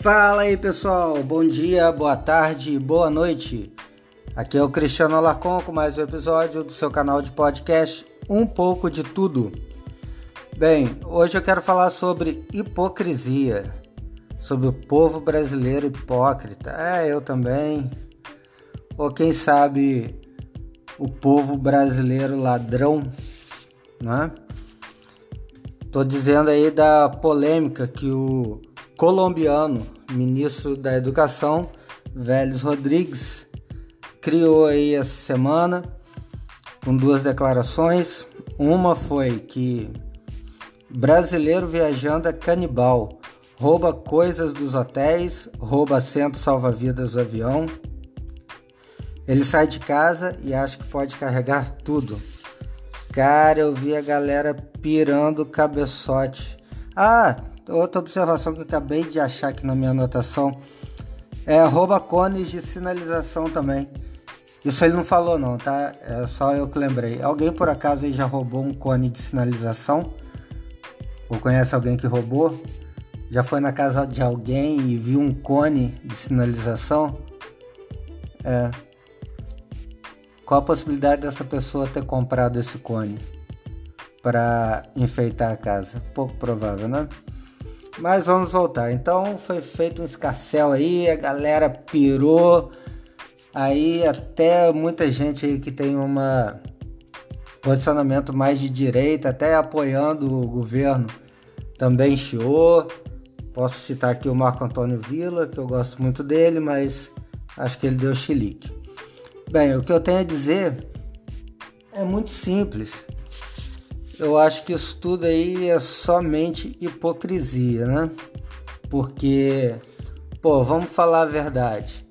Fala aí pessoal, bom dia, boa tarde, boa noite. Aqui é o Cristiano Alarcon com mais um episódio do seu canal de podcast Um pouco de Tudo. Bem, hoje eu quero falar sobre hipocrisia, sobre o povo brasileiro hipócrita. É, eu também. Ou quem sabe o povo brasileiro ladrão, né? Tô dizendo aí da polêmica que o colombiano, ministro da Educação, Vélez Rodrigues, criou aí essa semana com duas declarações. Uma foi que brasileiro viajando é canibal, rouba coisas dos hotéis, rouba assento salva-vidas do avião. Ele sai de casa e acha que pode carregar tudo. Cara, eu vi a galera pirando o cabeçote. Ah, outra observação que acabei de achar aqui na minha anotação é rouba cones de sinalização também. Isso ele não falou não, tá? É só eu que lembrei. Alguém por acaso aí já roubou um cone de sinalização? Ou conhece alguém que roubou? Já foi na casa de alguém e viu um cone de sinalização? É. Qual a possibilidade dessa pessoa ter comprado esse cone para enfeitar a casa? Pouco provável, né? Mas vamos voltar. Então foi feito um escarcel aí, a galera pirou. Aí até muita gente aí que tem um posicionamento mais de direita, até apoiando o governo, também chiou. Posso citar aqui o Marco Antônio Villa, que eu gosto muito dele, mas acho que ele deu chilique. Bem, o que eu tenho a dizer é muito simples eu acho que isso tudo aí é somente hipocrisia, né? Porque, pô, vamos falar a verdade.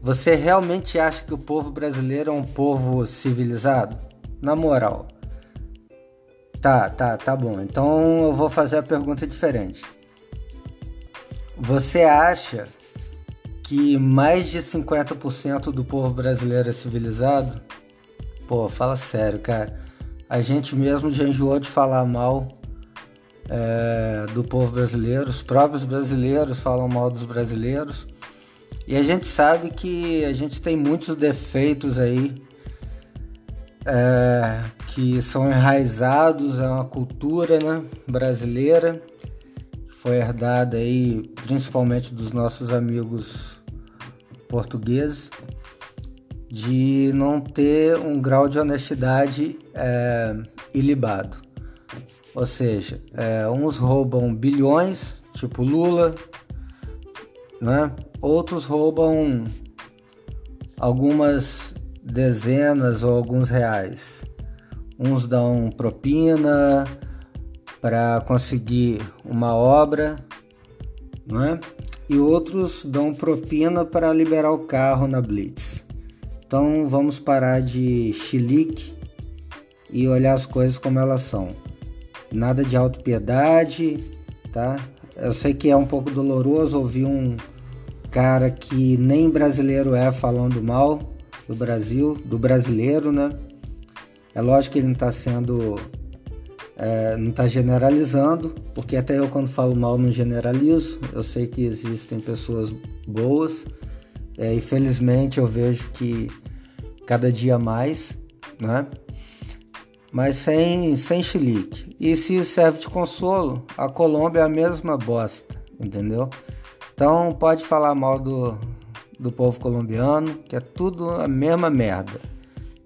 Você realmente acha que o povo brasileiro é um povo civilizado? Na moral. Tá, tá, tá bom. Então eu vou fazer a pergunta diferente. Você acha que mais de 50% do povo brasileiro é civilizado? Pô, fala sério, cara. A gente mesmo já enjoou de falar mal é, do povo brasileiro, os próprios brasileiros falam mal dos brasileiros. E a gente sabe que a gente tem muitos defeitos aí é, que são enraizados, é uma cultura né, brasileira que foi herdada aí principalmente dos nossos amigos portugueses de não ter um grau de honestidade é, ilibado. Ou seja, é, uns roubam bilhões, tipo Lula, né? outros roubam algumas dezenas ou alguns reais. Uns dão propina para conseguir uma obra, né? e outros dão propina para liberar o carro na Blitz. Então vamos parar de chilique e olhar as coisas como elas são. Nada de autopiedade, tá? Eu sei que é um pouco doloroso ouvir um cara que nem brasileiro é falando mal do Brasil, do brasileiro, né? É lógico que ele não está sendo, é, não está generalizando, porque até eu quando falo mal não generalizo. Eu sei que existem pessoas boas, é, infelizmente eu vejo que cada dia mais, né? Mas sem, sem chilique. E se serve de consolo, a Colômbia é a mesma bosta, entendeu? Então pode falar mal do, do povo colombiano, que é tudo a mesma merda.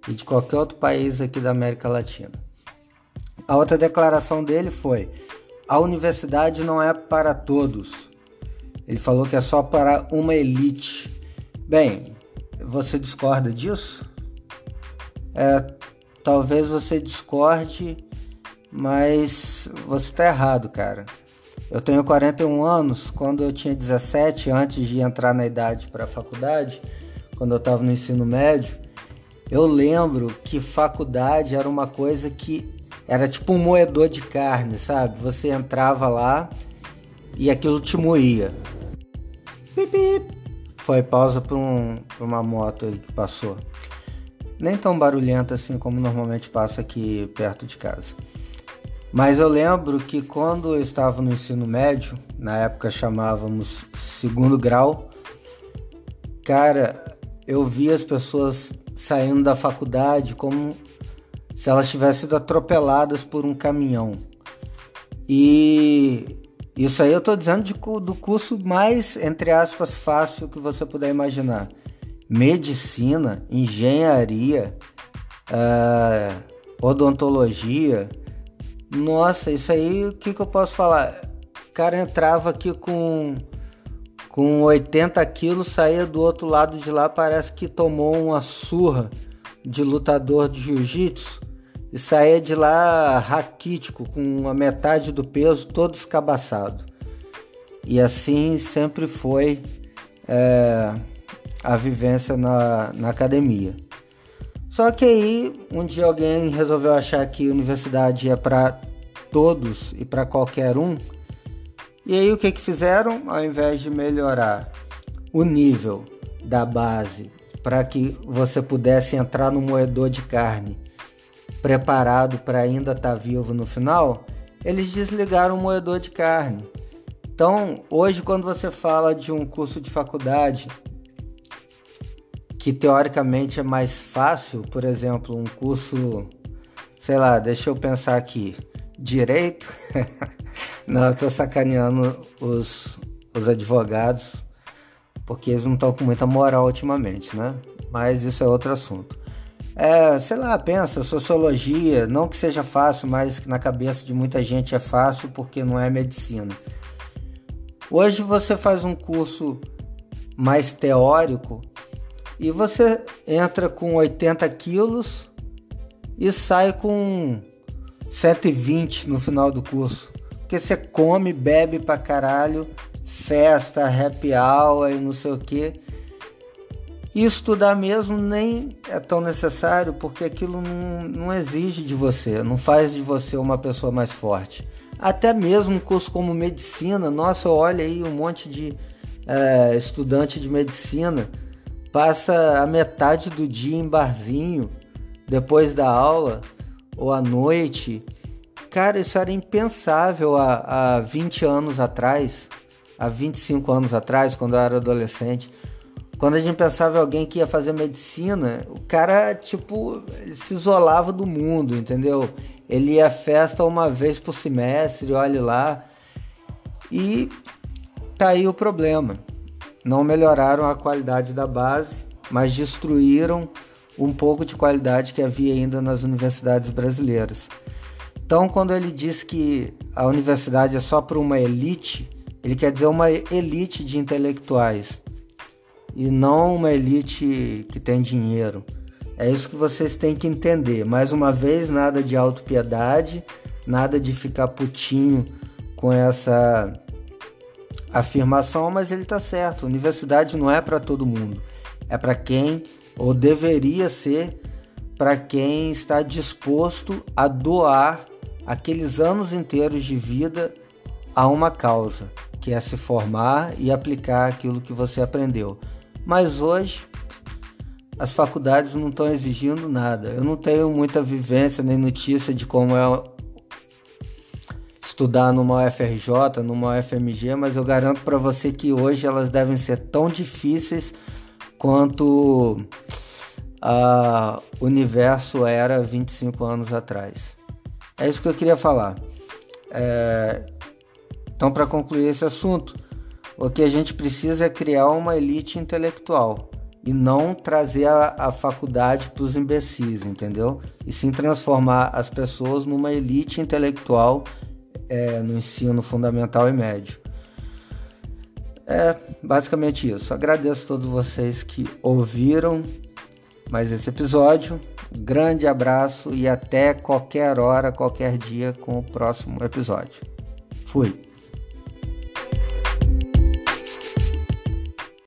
E de qualquer outro país aqui da América Latina. A outra declaração dele foi: a universidade não é para todos. Ele falou que é só para uma elite. Bem, você discorda disso? É, talvez você discorde, mas você está errado, cara. Eu tenho 41 anos. Quando eu tinha 17, antes de entrar na idade para a faculdade, quando eu estava no ensino médio, eu lembro que faculdade era uma coisa que era tipo um moedor de carne, sabe? Você entrava lá e aquilo te moía. Pip, foi pausa para um, uma moto aí que passou. Nem tão barulhenta assim como normalmente passa aqui perto de casa. Mas eu lembro que quando eu estava no ensino médio, na época chamávamos segundo grau, cara, eu via as pessoas saindo da faculdade como se elas tivessem sido atropeladas por um caminhão. E isso aí eu estou dizendo de, do curso mais, entre aspas, fácil que você puder imaginar. Medicina, engenharia, uh, odontologia. Nossa, isso aí, o que, que eu posso falar? O cara entrava aqui com, com 80 quilos, saía do outro lado de lá, parece que tomou uma surra de lutador de jiu-jitsu e saía de lá raquítico, com a metade do peso todo escabaçado. E assim sempre foi é, a vivência na, na academia. Só que aí um dia alguém resolveu achar que universidade é para todos e para qualquer um. E aí o que, que fizeram? Ao invés de melhorar o nível da base para que você pudesse entrar no moedor de carne preparado para ainda estar tá vivo no final, eles desligaram o moedor de carne. Então, hoje, quando você fala de um curso de faculdade que teoricamente é mais fácil, por exemplo, um curso, sei lá, deixa eu pensar aqui, direito. não, eu tô sacaneando os, os advogados, porque eles não estão com muita moral ultimamente, né? Mas isso é outro assunto. É, sei lá, pensa, sociologia, não que seja fácil, mas que na cabeça de muita gente é fácil porque não é medicina. Hoje você faz um curso mais teórico e você entra com 80 quilos e sai com 120 no final do curso. Porque você come, bebe pra caralho, festa, happy hour e não sei o que. E estudar mesmo nem é tão necessário porque aquilo não, não exige de você, não faz de você uma pessoa mais forte. Até mesmo um curso como medicina, nossa, olha aí um monte de é, estudante de medicina passa a metade do dia em barzinho, depois da aula ou à noite. Cara, isso era impensável há, há 20 anos atrás, há 25 anos atrás, quando eu era adolescente. Quando a gente pensava em alguém que ia fazer medicina, o cara, tipo, se isolava do mundo, entendeu? Ele ia à festa uma vez por semestre, olhe lá. E tá aí o problema. Não melhoraram a qualidade da base, mas destruíram um pouco de qualidade que havia ainda nas universidades brasileiras. Então, quando ele diz que a universidade é só para uma elite, ele quer dizer uma elite de intelectuais e não uma elite que tem dinheiro. É isso que vocês têm que entender. Mais uma vez, nada de autopiedade, nada de ficar putinho com essa afirmação, mas ele está certo. Universidade não é para todo mundo. É para quem, ou deveria ser, para quem está disposto a doar aqueles anos inteiros de vida a uma causa, que é se formar e aplicar aquilo que você aprendeu. Mas hoje as faculdades não estão exigindo nada. Eu não tenho muita vivência nem notícia de como é estudar numa UFRJ, numa UFMG, mas eu garanto para você que hoje elas devem ser tão difíceis quanto a universo era 25 anos atrás. É isso que eu queria falar. É... Então, para concluir esse assunto, o que a gente precisa é criar uma elite intelectual e não trazer a, a faculdade para os imbecis, entendeu? E sim transformar as pessoas numa elite intelectual é, no ensino fundamental e médio. É basicamente isso. Agradeço a todos vocês que ouviram mais esse episódio. Grande abraço e até qualquer hora, qualquer dia com o próximo episódio. Fui.